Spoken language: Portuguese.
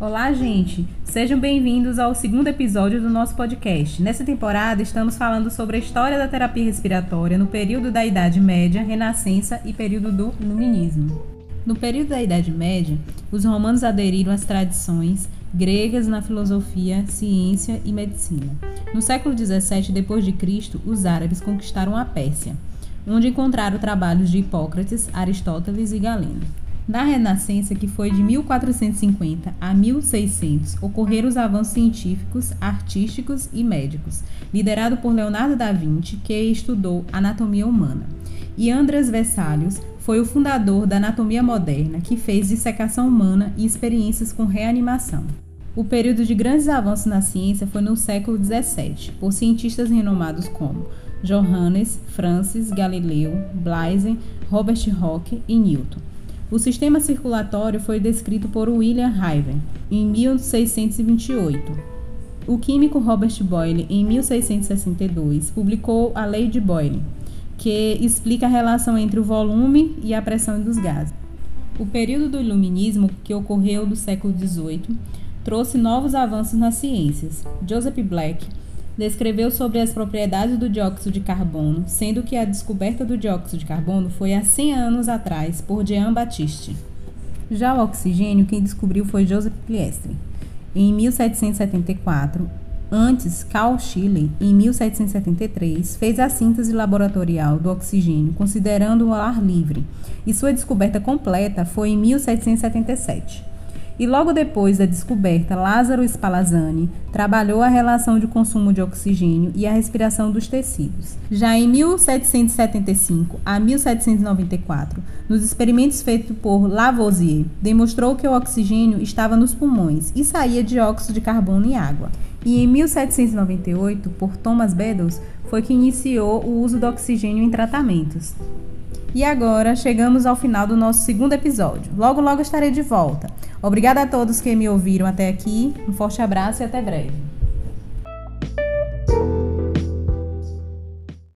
Olá, gente! Sejam bem-vindos ao segundo episódio do nosso podcast. Nessa temporada, estamos falando sobre a história da terapia respiratória no período da Idade Média, Renascença e período do Iluminismo. No período da Idade Média, os romanos aderiram às tradições gregas na filosofia, ciência e medicina. No século 17 d.C., os árabes conquistaram a Pérsia, onde encontraram trabalhos de Hipócrates, Aristóteles e Galeno. Na Renascença, que foi de 1450 a 1600, ocorreram os avanços científicos, artísticos e médicos, liderado por Leonardo da Vinci, que estudou anatomia humana. E Andrés Vesalius foi o fundador da anatomia moderna, que fez dissecação humana e experiências com reanimação. O período de grandes avanços na ciência foi no século 17, por cientistas renomados como Johannes, Francis, Galileu, Blaise, Robert Hooke e Newton. O sistema circulatório foi descrito por William Hyven em 1628. O químico Robert Boyle, em 1662, publicou a Lei de Boyle, que explica a relação entre o volume e a pressão dos gases. O período do Iluminismo, que ocorreu do século XVIII, trouxe novos avanços nas ciências. Joseph Black descreveu sobre as propriedades do dióxido de carbono, sendo que a descoberta do dióxido de carbono foi há 100 anos atrás por Jean Baptiste. Já o oxigênio, quem descobriu foi Joseph Priestley. Em 1774, antes, Carl Schiller, em 1773, fez a síntese laboratorial do oxigênio, considerando o ar livre, e sua descoberta completa foi em 1777 e logo depois da descoberta, Lázaro Spallanzani trabalhou a relação de consumo de oxigênio e a respiração dos tecidos. Já em 1775 a 1794, nos experimentos feitos por Lavoisier, demonstrou que o oxigênio estava nos pulmões e saía dióxido de carbono e água. E em 1798, por Thomas Beddoes, foi que iniciou o uso do oxigênio em tratamentos. E agora chegamos ao final do nosso segundo episódio. Logo, logo estarei de volta. Obrigada a todos que me ouviram até aqui. Um forte abraço e até breve.